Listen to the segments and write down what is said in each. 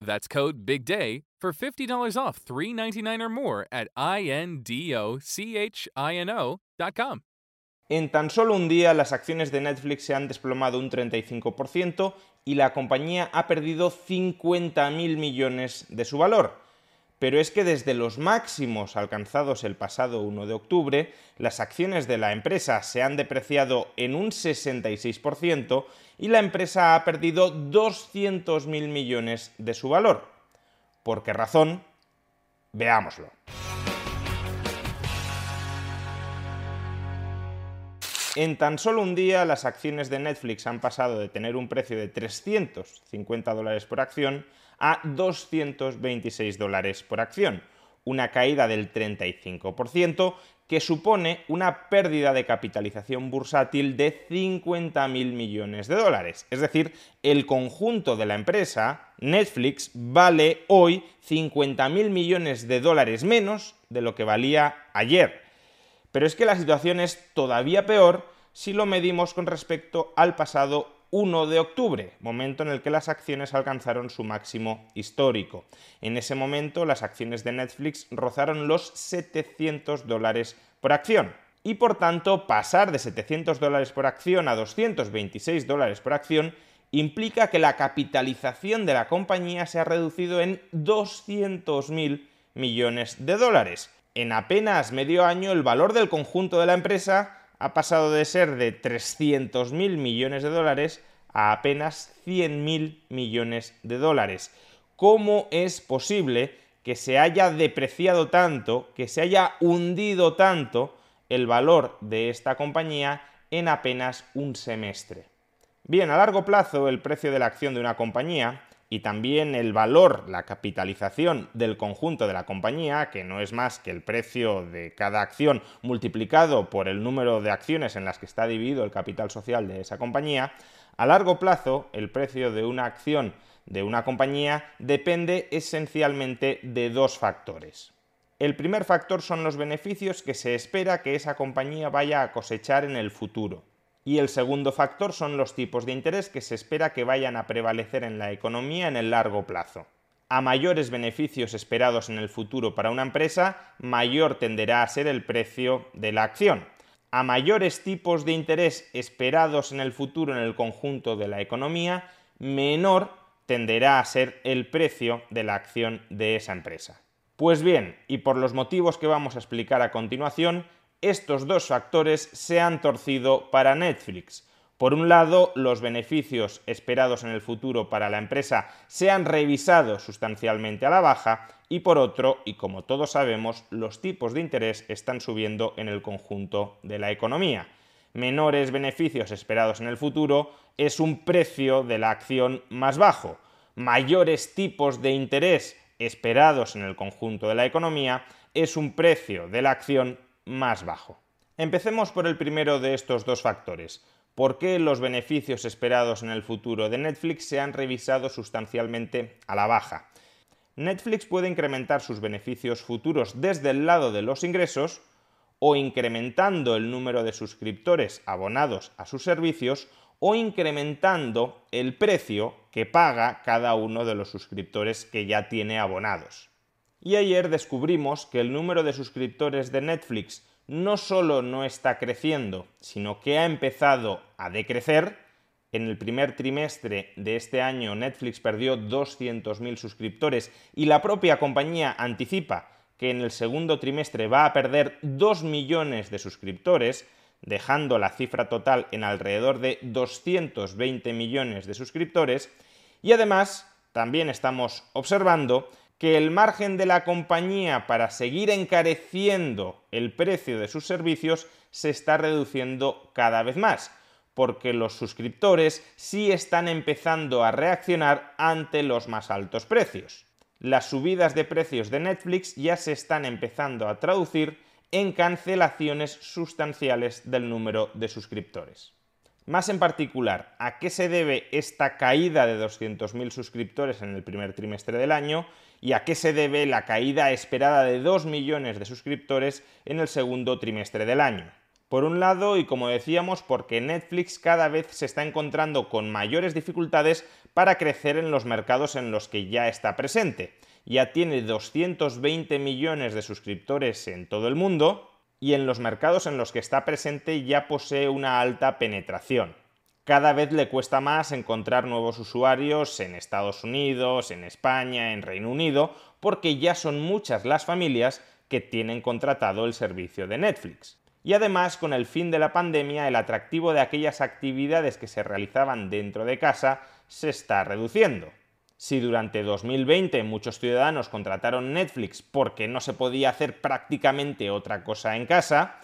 That's code BIGDAY for $50 off $399 or more at. En tan solo un día las acciones de Netflix se han desplomado un 35% y la compañía ha perdido 50.000 millones de su valor. Pero es que desde los máximos alcanzados el pasado 1 de octubre, las acciones de la empresa se han depreciado en un 66% y la empresa ha perdido 200.000 millones de su valor. ¿Por qué razón? Veámoslo. En tan solo un día las acciones de Netflix han pasado de tener un precio de 350 dólares por acción a 226 dólares por acción, una caída del 35% que supone una pérdida de capitalización bursátil de 50.000 millones de dólares. Es decir, el conjunto de la empresa, Netflix, vale hoy 50.000 millones de dólares menos de lo que valía ayer. Pero es que la situación es todavía peor si lo medimos con respecto al pasado 1 de octubre, momento en el que las acciones alcanzaron su máximo histórico. En ese momento las acciones de Netflix rozaron los 700 dólares por acción. Y por tanto, pasar de 700 dólares por acción a 226 dólares por acción implica que la capitalización de la compañía se ha reducido en 200.000 millones de dólares. En apenas medio año el valor del conjunto de la empresa ha pasado de ser de 300.000 millones de dólares a apenas 100.000 millones de dólares. ¿Cómo es posible que se haya depreciado tanto, que se haya hundido tanto el valor de esta compañía en apenas un semestre? Bien, a largo plazo el precio de la acción de una compañía y también el valor, la capitalización del conjunto de la compañía, que no es más que el precio de cada acción multiplicado por el número de acciones en las que está dividido el capital social de esa compañía, a largo plazo el precio de una acción de una compañía depende esencialmente de dos factores. El primer factor son los beneficios que se espera que esa compañía vaya a cosechar en el futuro. Y el segundo factor son los tipos de interés que se espera que vayan a prevalecer en la economía en el largo plazo. A mayores beneficios esperados en el futuro para una empresa, mayor tenderá a ser el precio de la acción. A mayores tipos de interés esperados en el futuro en el conjunto de la economía, menor tenderá a ser el precio de la acción de esa empresa. Pues bien, y por los motivos que vamos a explicar a continuación, estos dos factores se han torcido para Netflix. Por un lado, los beneficios esperados en el futuro para la empresa se han revisado sustancialmente a la baja y por otro, y como todos sabemos, los tipos de interés están subiendo en el conjunto de la economía. Menores beneficios esperados en el futuro es un precio de la acción más bajo. Mayores tipos de interés esperados en el conjunto de la economía es un precio de la acción más bajo. Empecemos por el primero de estos dos factores por qué los beneficios esperados en el futuro de Netflix se han revisado sustancialmente a la baja. Netflix puede incrementar sus beneficios futuros desde el lado de los ingresos o incrementando el número de suscriptores abonados a sus servicios o incrementando el precio que paga cada uno de los suscriptores que ya tiene abonados. Y ayer descubrimos que el número de suscriptores de Netflix no solo no está creciendo, sino que ha empezado a decrecer. En el primer trimestre de este año Netflix perdió 200.000 suscriptores y la propia compañía anticipa que en el segundo trimestre va a perder 2 millones de suscriptores, dejando la cifra total en alrededor de 220 millones de suscriptores. Y además, también estamos observando que el margen de la compañía para seguir encareciendo el precio de sus servicios se está reduciendo cada vez más, porque los suscriptores sí están empezando a reaccionar ante los más altos precios. Las subidas de precios de Netflix ya se están empezando a traducir en cancelaciones sustanciales del número de suscriptores. Más en particular, ¿a qué se debe esta caída de 200.000 suscriptores en el primer trimestre del año y a qué se debe la caída esperada de 2 millones de suscriptores en el segundo trimestre del año? Por un lado, y como decíamos, porque Netflix cada vez se está encontrando con mayores dificultades para crecer en los mercados en los que ya está presente. Ya tiene 220 millones de suscriptores en todo el mundo, y en los mercados en los que está presente ya posee una alta penetración. Cada vez le cuesta más encontrar nuevos usuarios en Estados Unidos, en España, en Reino Unido, porque ya son muchas las familias que tienen contratado el servicio de Netflix. Y además, con el fin de la pandemia, el atractivo de aquellas actividades que se realizaban dentro de casa se está reduciendo. Si durante 2020 muchos ciudadanos contrataron Netflix porque no se podía hacer prácticamente otra cosa en casa,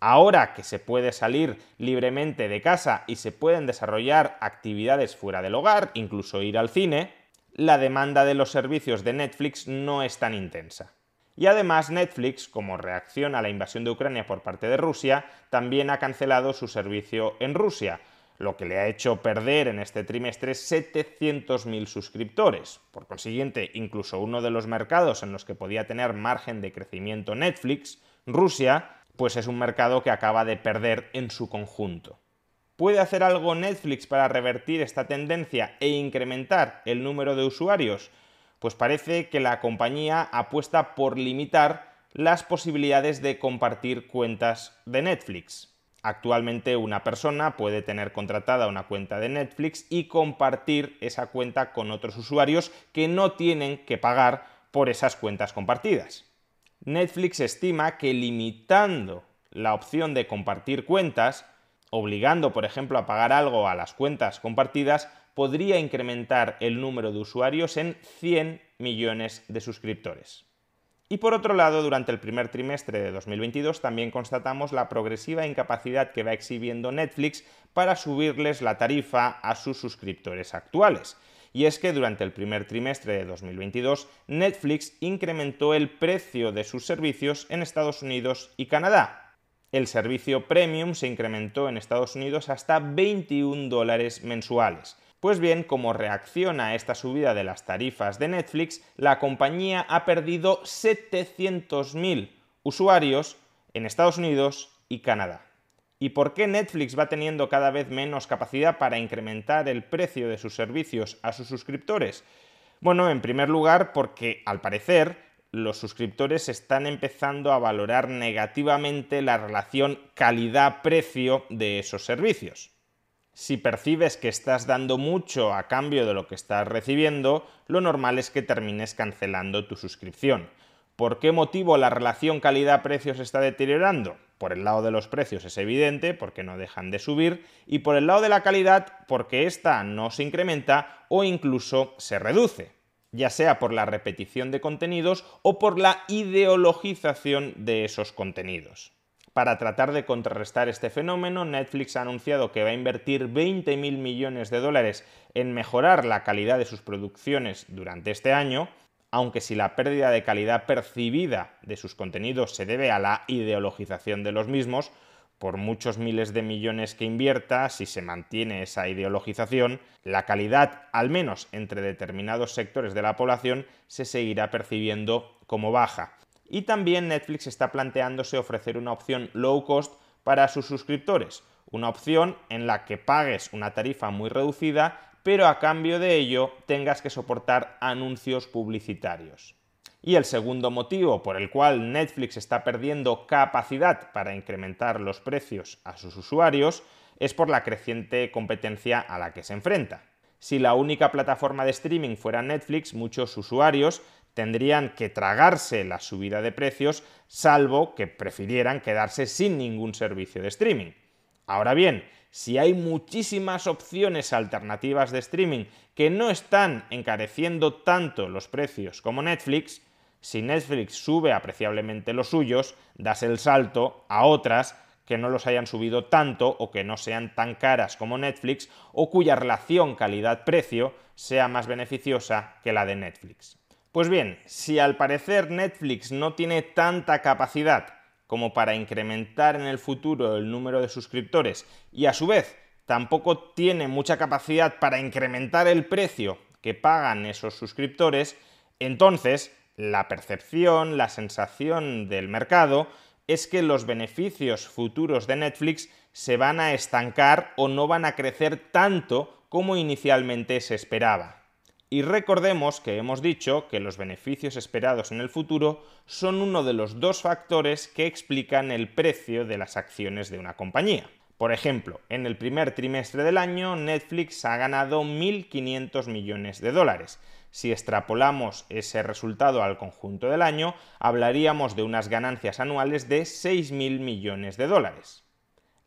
ahora que se puede salir libremente de casa y se pueden desarrollar actividades fuera del hogar, incluso ir al cine, la demanda de los servicios de Netflix no es tan intensa. Y además Netflix, como reacción a la invasión de Ucrania por parte de Rusia, también ha cancelado su servicio en Rusia, lo que le ha hecho perder en este trimestre 700.000 suscriptores. Por consiguiente, incluso uno de los mercados en los que podía tener margen de crecimiento Netflix, Rusia, pues es un mercado que acaba de perder en su conjunto. ¿Puede hacer algo Netflix para revertir esta tendencia e incrementar el número de usuarios? Pues parece que la compañía apuesta por limitar las posibilidades de compartir cuentas de Netflix. Actualmente una persona puede tener contratada una cuenta de Netflix y compartir esa cuenta con otros usuarios que no tienen que pagar por esas cuentas compartidas. Netflix estima que limitando la opción de compartir cuentas, obligando por ejemplo a pagar algo a las cuentas compartidas, podría incrementar el número de usuarios en 100 millones de suscriptores. Y por otro lado, durante el primer trimestre de 2022 también constatamos la progresiva incapacidad que va exhibiendo Netflix para subirles la tarifa a sus suscriptores actuales. Y es que durante el primer trimestre de 2022 Netflix incrementó el precio de sus servicios en Estados Unidos y Canadá. El servicio premium se incrementó en Estados Unidos hasta 21 dólares mensuales pues bien, como reacción a esta subida de las tarifas de Netflix, la compañía ha perdido 700.000 usuarios en Estados Unidos y Canadá. ¿Y por qué Netflix va teniendo cada vez menos capacidad para incrementar el precio de sus servicios a sus suscriptores? Bueno, en primer lugar porque, al parecer, los suscriptores están empezando a valorar negativamente la relación calidad-precio de esos servicios. Si percibes que estás dando mucho a cambio de lo que estás recibiendo, lo normal es que termines cancelando tu suscripción. ¿Por qué motivo la relación calidad-precio se está deteriorando? Por el lado de los precios es evidente, porque no dejan de subir, y por el lado de la calidad, porque ésta no se incrementa o incluso se reduce, ya sea por la repetición de contenidos o por la ideologización de esos contenidos. Para tratar de contrarrestar este fenómeno, Netflix ha anunciado que va a invertir 20.000 millones de dólares en mejorar la calidad de sus producciones durante este año, aunque si la pérdida de calidad percibida de sus contenidos se debe a la ideologización de los mismos, por muchos miles de millones que invierta, si se mantiene esa ideologización, la calidad, al menos entre determinados sectores de la población, se seguirá percibiendo como baja. Y también Netflix está planteándose ofrecer una opción low cost para sus suscriptores, una opción en la que pagues una tarifa muy reducida pero a cambio de ello tengas que soportar anuncios publicitarios. Y el segundo motivo por el cual Netflix está perdiendo capacidad para incrementar los precios a sus usuarios es por la creciente competencia a la que se enfrenta. Si la única plataforma de streaming fuera Netflix, muchos usuarios tendrían que tragarse la subida de precios, salvo que prefirieran quedarse sin ningún servicio de streaming. Ahora bien, si hay muchísimas opciones alternativas de streaming que no están encareciendo tanto los precios como Netflix, si Netflix sube apreciablemente los suyos, das el salto a otras que no los hayan subido tanto o que no sean tan caras como Netflix o cuya relación calidad-precio sea más beneficiosa que la de Netflix. Pues bien, si al parecer Netflix no tiene tanta capacidad como para incrementar en el futuro el número de suscriptores y a su vez tampoco tiene mucha capacidad para incrementar el precio que pagan esos suscriptores, entonces la percepción, la sensación del mercado es que los beneficios futuros de Netflix se van a estancar o no van a crecer tanto como inicialmente se esperaba. Y recordemos que hemos dicho que los beneficios esperados en el futuro son uno de los dos factores que explican el precio de las acciones de una compañía. Por ejemplo, en el primer trimestre del año Netflix ha ganado 1.500 millones de dólares. Si extrapolamos ese resultado al conjunto del año, hablaríamos de unas ganancias anuales de 6.000 millones de dólares.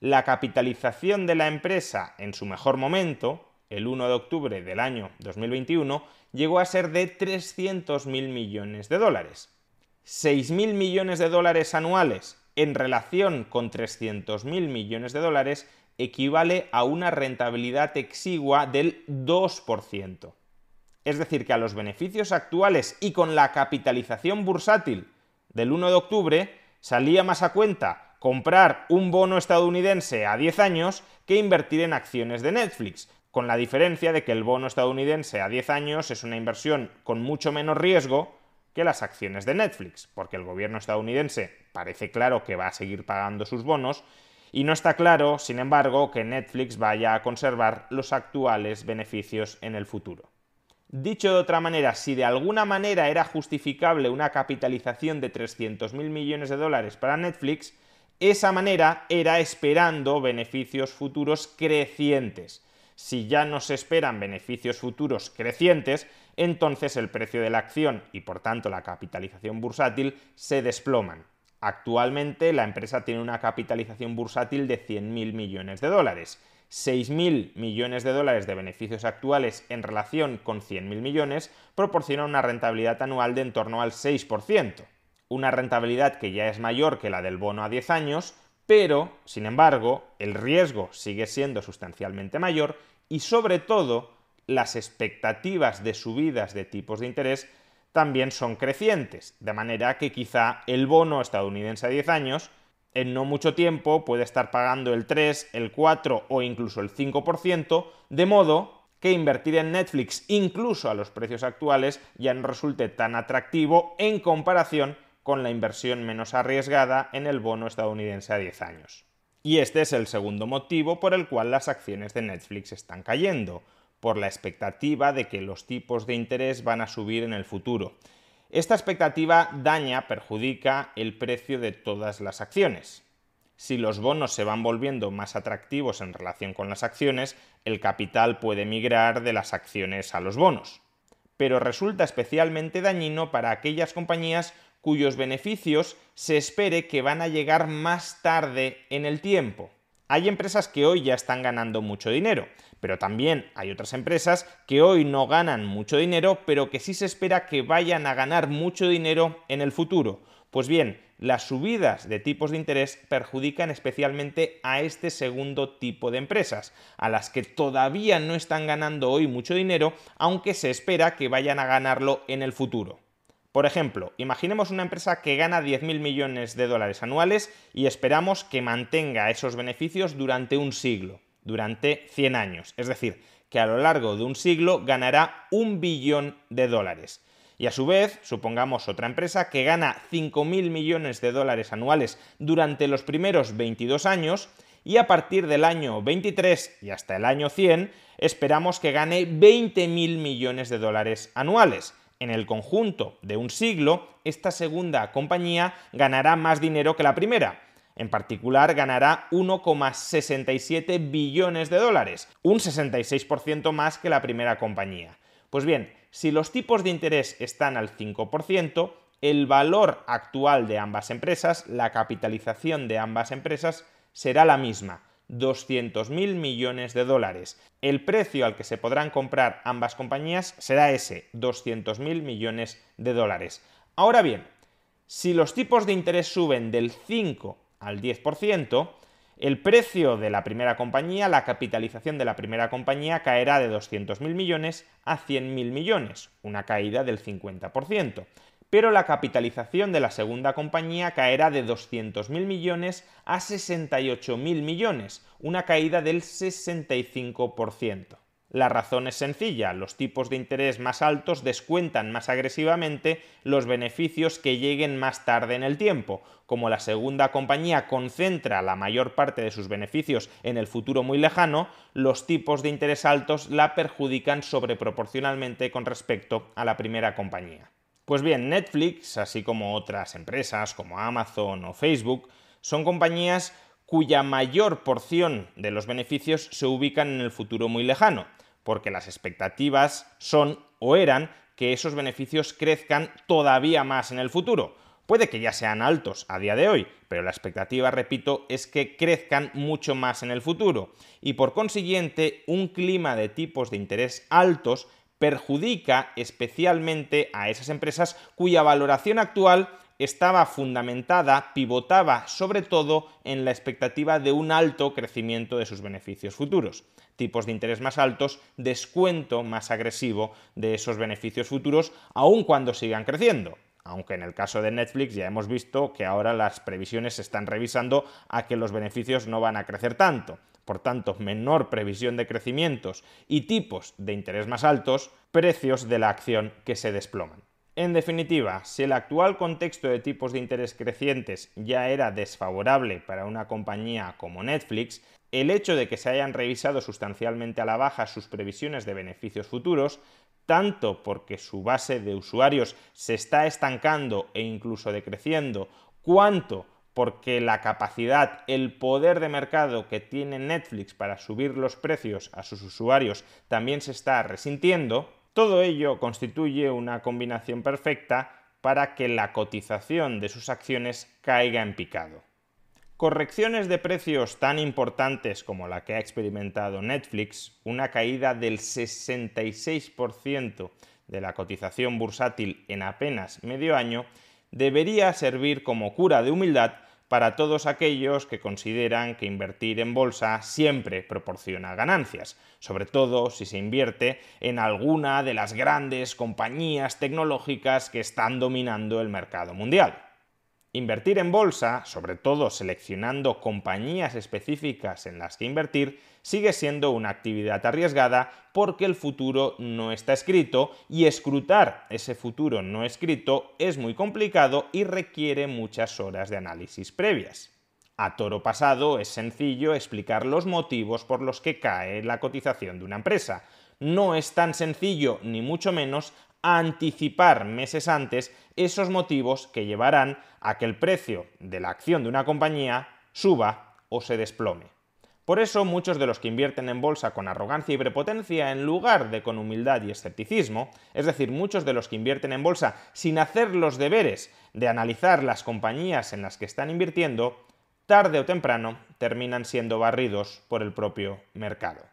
La capitalización de la empresa en su mejor momento, el 1 de octubre del año 2021 llegó a ser de 300.000 millones de dólares. 6.000 millones de dólares anuales en relación con 300.000 millones de dólares equivale a una rentabilidad exigua del 2%. Es decir, que a los beneficios actuales y con la capitalización bursátil del 1 de octubre salía más a cuenta comprar un bono estadounidense a 10 años que invertir en acciones de Netflix, con la diferencia de que el bono estadounidense a 10 años es una inversión con mucho menos riesgo que las acciones de Netflix, porque el gobierno estadounidense parece claro que va a seguir pagando sus bonos y no está claro, sin embargo, que Netflix vaya a conservar los actuales beneficios en el futuro. Dicho de otra manera, si de alguna manera era justificable una capitalización de 300.000 millones de dólares para Netflix, esa manera era esperando beneficios futuros crecientes si ya no se esperan beneficios futuros crecientes, entonces el precio de la acción y por tanto la capitalización bursátil se desploman. Actualmente la empresa tiene una capitalización bursátil de 100.000 millones de dólares. 6.000 millones de dólares de beneficios actuales en relación con 100.000 millones proporciona una rentabilidad anual de en torno al 6%. Una rentabilidad que ya es mayor que la del bono a 10 años pero, sin embargo, el riesgo sigue siendo sustancialmente mayor y sobre todo las expectativas de subidas de tipos de interés también son crecientes, de manera que quizá el bono estadounidense a 10 años en no mucho tiempo puede estar pagando el 3, el 4 o incluso el 5%, de modo que invertir en Netflix incluso a los precios actuales ya no resulte tan atractivo en comparación con la inversión menos arriesgada en el bono estadounidense a 10 años. Y este es el segundo motivo por el cual las acciones de Netflix están cayendo, por la expectativa de que los tipos de interés van a subir en el futuro. Esta expectativa daña, perjudica el precio de todas las acciones. Si los bonos se van volviendo más atractivos en relación con las acciones, el capital puede migrar de las acciones a los bonos. Pero resulta especialmente dañino para aquellas compañías cuyos beneficios se espere que van a llegar más tarde en el tiempo. Hay empresas que hoy ya están ganando mucho dinero, pero también hay otras empresas que hoy no ganan mucho dinero, pero que sí se espera que vayan a ganar mucho dinero en el futuro. Pues bien, las subidas de tipos de interés perjudican especialmente a este segundo tipo de empresas, a las que todavía no están ganando hoy mucho dinero, aunque se espera que vayan a ganarlo en el futuro. Por ejemplo, imaginemos una empresa que gana 10.000 millones de dólares anuales y esperamos que mantenga esos beneficios durante un siglo, durante 100 años. Es decir, que a lo largo de un siglo ganará un billón de dólares. Y a su vez, supongamos otra empresa que gana 5.000 millones de dólares anuales durante los primeros 22 años y a partir del año 23 y hasta el año 100 esperamos que gane 20.000 millones de dólares anuales. En el conjunto de un siglo, esta segunda compañía ganará más dinero que la primera. En particular, ganará 1,67 billones de dólares, un 66% más que la primera compañía. Pues bien, si los tipos de interés están al 5%, el valor actual de ambas empresas, la capitalización de ambas empresas, será la misma, 200.000 millones de dólares. El precio al que se podrán comprar ambas compañías será ese, 200.000 millones de dólares. Ahora bien, si los tipos de interés suben del 5 al 10%, el precio de la primera compañía, la capitalización de la primera compañía caerá de 200.000 millones a 100.000 millones, una caída del 50%. Pero la capitalización de la segunda compañía caerá de 200.000 millones a 68.000 millones, una caída del 65%. La razón es sencilla, los tipos de interés más altos descuentan más agresivamente los beneficios que lleguen más tarde en el tiempo. Como la segunda compañía concentra la mayor parte de sus beneficios en el futuro muy lejano, los tipos de interés altos la perjudican sobreproporcionalmente con respecto a la primera compañía. Pues bien, Netflix, así como otras empresas como Amazon o Facebook, son compañías cuya mayor porción de los beneficios se ubican en el futuro muy lejano porque las expectativas son o eran que esos beneficios crezcan todavía más en el futuro. Puede que ya sean altos a día de hoy, pero la expectativa, repito, es que crezcan mucho más en el futuro. Y por consiguiente, un clima de tipos de interés altos perjudica especialmente a esas empresas cuya valoración actual estaba fundamentada, pivotaba sobre todo en la expectativa de un alto crecimiento de sus beneficios futuros. Tipos de interés más altos, descuento más agresivo de esos beneficios futuros, aun cuando sigan creciendo. Aunque en el caso de Netflix ya hemos visto que ahora las previsiones se están revisando a que los beneficios no van a crecer tanto. Por tanto, menor previsión de crecimientos y tipos de interés más altos, precios de la acción que se desploman. En definitiva, si el actual contexto de tipos de interés crecientes ya era desfavorable para una compañía como Netflix, el hecho de que se hayan revisado sustancialmente a la baja sus previsiones de beneficios futuros, tanto porque su base de usuarios se está estancando e incluso decreciendo, cuanto porque la capacidad, el poder de mercado que tiene Netflix para subir los precios a sus usuarios también se está resintiendo, todo ello constituye una combinación perfecta para que la cotización de sus acciones caiga en picado. Correcciones de precios tan importantes como la que ha experimentado Netflix, una caída del 66% de la cotización bursátil en apenas medio año, debería servir como cura de humildad para todos aquellos que consideran que invertir en bolsa siempre proporciona ganancias, sobre todo si se invierte en alguna de las grandes compañías tecnológicas que están dominando el mercado mundial. Invertir en bolsa, sobre todo seleccionando compañías específicas en las que invertir, sigue siendo una actividad arriesgada porque el futuro no está escrito y escrutar ese futuro no escrito es muy complicado y requiere muchas horas de análisis previas. A toro pasado es sencillo explicar los motivos por los que cae la cotización de una empresa. No es tan sencillo, ni mucho menos, anticipar meses antes esos motivos que llevarán a que el precio de la acción de una compañía suba o se desplome. Por eso muchos de los que invierten en bolsa con arrogancia y prepotencia en lugar de con humildad y escepticismo, es decir, muchos de los que invierten en bolsa sin hacer los deberes de analizar las compañías en las que están invirtiendo, tarde o temprano terminan siendo barridos por el propio mercado.